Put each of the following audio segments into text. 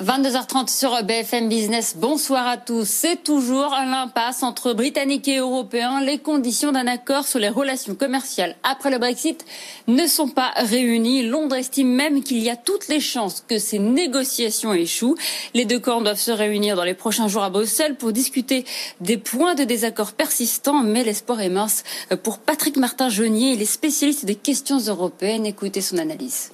22h30 sur BFM Business. Bonsoir à tous. C'est toujours l'impasse entre Britanniques et Européens. Les conditions d'un accord sur les relations commerciales après le Brexit ne sont pas réunies. Londres estime même qu'il y a toutes les chances que ces négociations échouent. Les deux camps doivent se réunir dans les prochains jours à Bruxelles pour discuter des points de désaccord persistants, mais l'espoir est mince pour Patrick Martin-Jeunier. Il est spécialiste des questions européennes. Écoutez son analyse.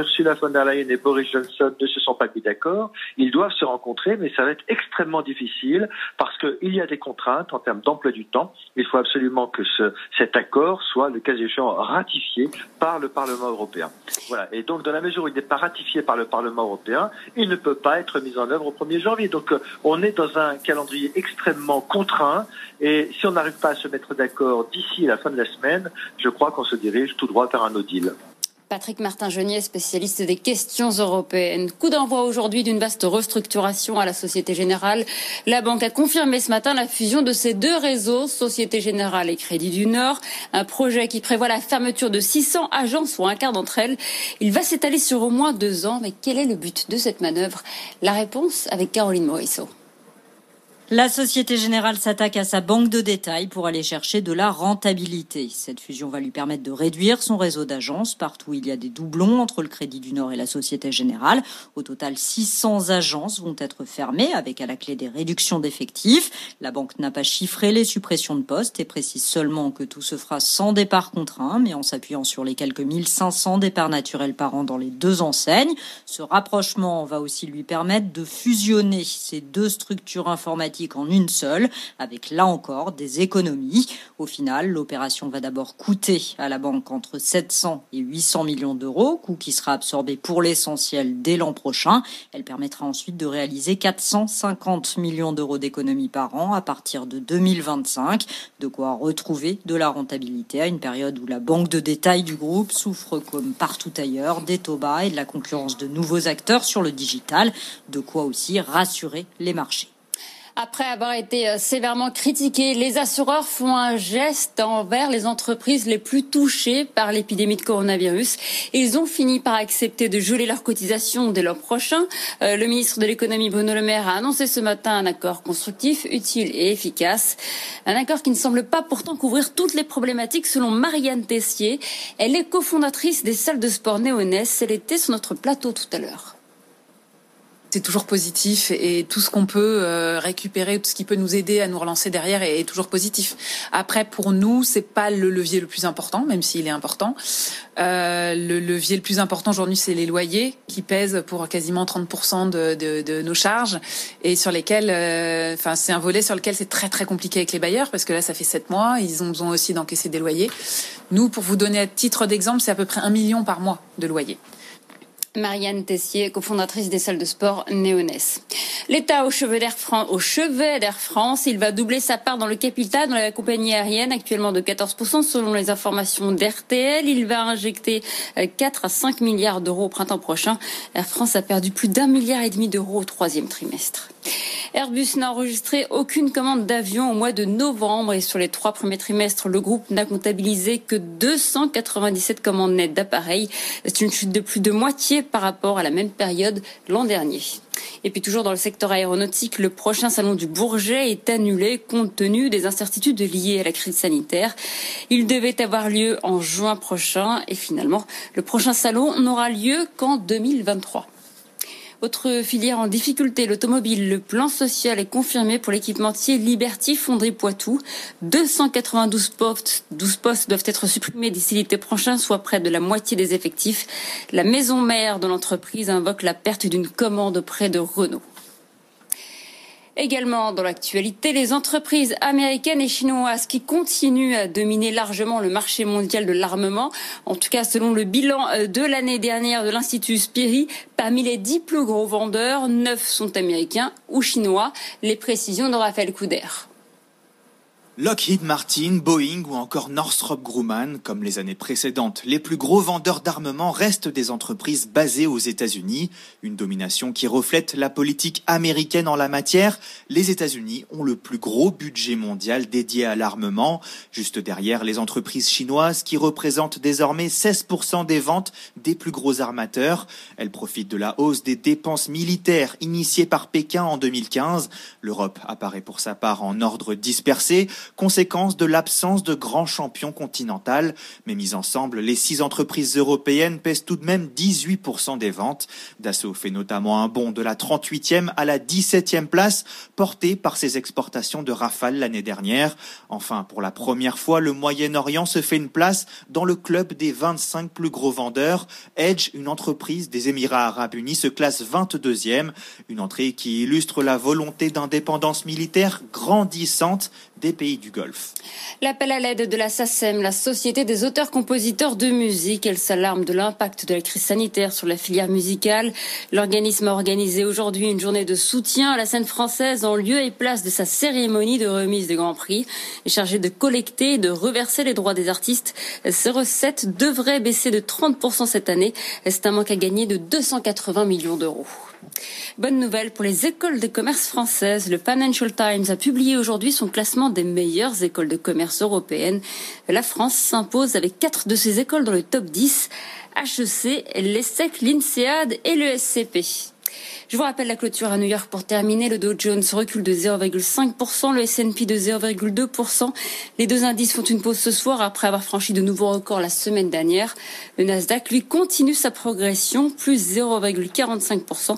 Ursula von der Leyen et Boris Johnson ne se sont pas mis d'accord. Ils doivent se rencontrer, mais ça va être extrêmement difficile parce qu'il y a des contraintes en termes d'emploi du temps. Il faut absolument que ce, cet accord soit, le cas échéant, ratifié par le Parlement européen. Voilà. Et donc, dans la mesure où il n'est pas ratifié par le Parlement européen, il ne peut pas être mis en œuvre au 1er janvier. Donc, on est dans un calendrier extrêmement contraint. Et si on n'arrive pas à se mettre d'accord d'ici la fin de la semaine, je crois qu'on se dirige tout droit vers un no deal. Patrick Martin-Genier, spécialiste des questions européennes. Coup d'envoi aujourd'hui d'une vaste restructuration à la Société Générale. La banque a confirmé ce matin la fusion de ces deux réseaux, Société Générale et Crédit du Nord. Un projet qui prévoit la fermeture de 600 agences ou un quart d'entre elles. Il va s'étaler sur au moins deux ans. Mais quel est le but de cette manœuvre? La réponse avec Caroline Morisseau. La Société Générale s'attaque à sa banque de détail pour aller chercher de la rentabilité. Cette fusion va lui permettre de réduire son réseau d'agences partout il y a des doublons entre le Crédit du Nord et la Société Générale. Au total, 600 agences vont être fermées avec à la clé des réductions d'effectifs. La banque n'a pas chiffré les suppressions de postes et précise seulement que tout se fera sans départ contraint, mais en s'appuyant sur les quelques 1500 départs naturels par an dans les deux enseignes. Ce rapprochement va aussi lui permettre de fusionner ces deux structures informatiques en une seule, avec là encore des économies. Au final, l'opération va d'abord coûter à la banque entre 700 et 800 millions d'euros, coût qui sera absorbé pour l'essentiel dès l'an prochain. Elle permettra ensuite de réaliser 450 millions d'euros d'économies par an à partir de 2025, de quoi retrouver de la rentabilité à une période où la banque de détail du groupe souffre comme partout ailleurs des taux bas et de la concurrence de nouveaux acteurs sur le digital, de quoi aussi rassurer les marchés. Après avoir été euh, sévèrement critiqués, les assureurs font un geste envers les entreprises les plus touchées par l'épidémie de coronavirus. Ils ont fini par accepter de geler leurs cotisations dès l'an prochain. Euh, le ministre de l'économie Bruno Le Maire a annoncé ce matin un accord constructif, utile et efficace. Un accord qui ne semble pas pourtant couvrir toutes les problématiques selon Marianne Tessier. Elle est cofondatrice des salles de sport néonès. Elle était sur notre plateau tout à l'heure c'est toujours positif et tout ce qu'on peut euh, récupérer, tout ce qui peut nous aider à nous relancer derrière est, toujours positif. Après, pour nous, c'est pas le levier le plus important, même s'il est important. Euh, le levier le plus important aujourd'hui, c'est les loyers qui pèsent pour quasiment 30% de, de, de, nos charges et sur lesquels, euh, enfin, c'est un volet sur lequel c'est très très compliqué avec les bailleurs parce que là, ça fait sept mois, ils ont besoin aussi d'encaisser des loyers. Nous, pour vous donner à titre d'exemple, c'est à peu près un million par mois de loyers. Marianne Tessier, cofondatrice des salles de sport Néonès. L'État au chevet d'Air France, au chevet d'Air France, il va doubler sa part dans le capital dans la compagnie aérienne, actuellement de 14% selon les informations d'RTL. Il va injecter 4 euh, à 5 milliards d'euros au printemps prochain. Air France a perdu plus d'un milliard et demi d'euros au troisième trimestre. Airbus n'a enregistré aucune commande d'avion au mois de novembre et sur les trois premiers trimestres, le groupe n'a comptabilisé que 297 commandes nettes d'appareils. C'est une chute de plus de moitié par rapport à la même période l'an dernier. Et puis toujours dans le secteur aéronautique, le prochain salon du Bourget est annulé compte tenu des incertitudes liées à la crise sanitaire. Il devait avoir lieu en juin prochain et finalement, le prochain salon n'aura lieu qu'en 2023. Autre filière en difficulté, l'automobile. Le plan social est confirmé pour l'équipementier Liberty Fonderie Poitou. 292 postes, 12 postes doivent être supprimés d'ici l'été prochain, soit près de la moitié des effectifs. La maison mère de l'entreprise invoque la perte d'une commande près de Renault. Également dans l'actualité, les entreprises américaines et chinoises qui continuent à dominer largement le marché mondial de l'armement. En tout cas, selon le bilan euh, de l'année dernière de l'Institut Spiri, parmi les dix plus gros vendeurs, neuf sont américains ou chinois. Les précisions de Raphaël Couder. Lockheed Martin, Boeing ou encore Northrop Grumman, comme les années précédentes, les plus gros vendeurs d'armement restent des entreprises basées aux États-Unis, une domination qui reflète la politique américaine en la matière. Les États-Unis ont le plus gros budget mondial dédié à l'armement, juste derrière les entreprises chinoises qui représentent désormais 16% des ventes des plus gros armateurs. Elles profitent de la hausse des dépenses militaires initiées par Pékin en 2015. L'Europe apparaît pour sa part en ordre dispersé conséquence de l'absence de grands champions continental. Mais mis ensemble, les six entreprises européennes pèsent tout de même 18% des ventes. Dassault fait notamment un bond de la 38e à la 17e place, porté par ses exportations de Rafale l'année dernière. Enfin, pour la première fois, le Moyen-Orient se fait une place dans le club des 25 plus gros vendeurs. Edge, une entreprise des Émirats arabes unis, se classe 22e, une entrée qui illustre la volonté d'indépendance militaire grandissante des pays du Golfe. L'appel à l'aide de la SACEM, la Société des auteurs-compositeurs de musique, elle s'alarme de l'impact de la crise sanitaire sur la filière musicale. L'organisme a organisé aujourd'hui une journée de soutien à la scène française en lieu et place de sa cérémonie de remise des Grands Prix. Chargée de collecter et de reverser les droits des artistes, ces recettes devraient baisser de 30% cette année. C'est un manque à gagner de 280 millions d'euros. Bonne nouvelle pour les écoles de commerce françaises. Le Financial Times a publié aujourd'hui son classement des meilleures écoles de commerce européennes. La France s'impose avec quatre de ses écoles dans le top 10. HEC, l'ESSEC, l'INSEAD et le SCP. Je vous rappelle la clôture à New York pour terminer. Le Dow Jones recule de 0,5%, le S&P de 0,2%. Les deux indices font une pause ce soir après avoir franchi de nouveaux records la semaine dernière. Le Nasdaq, lui, continue sa progression, plus 0,45%.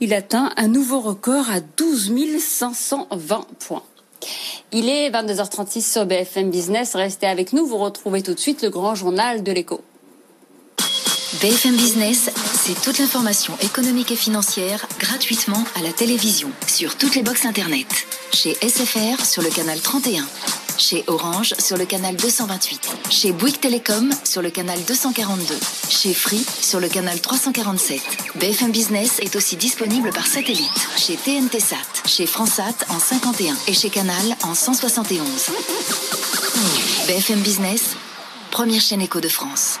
Il atteint un nouveau record à 12 520 points. Il est 22h36 sur BFM Business. Restez avec nous. Vous retrouvez tout de suite le grand journal de l'écho. BFM Business, c'est toute l'information économique et financière gratuitement à la télévision, sur toutes les boxes Internet. Chez SFR sur le canal 31. Chez Orange sur le canal 228. Chez Bouygues Télécom sur le canal 242. Chez Free sur le canal 347. BFM Business est aussi disponible par satellite. Chez TNT Sat, chez Fransat en 51 et chez Canal en 171. BFM Business, première chaîne éco de France.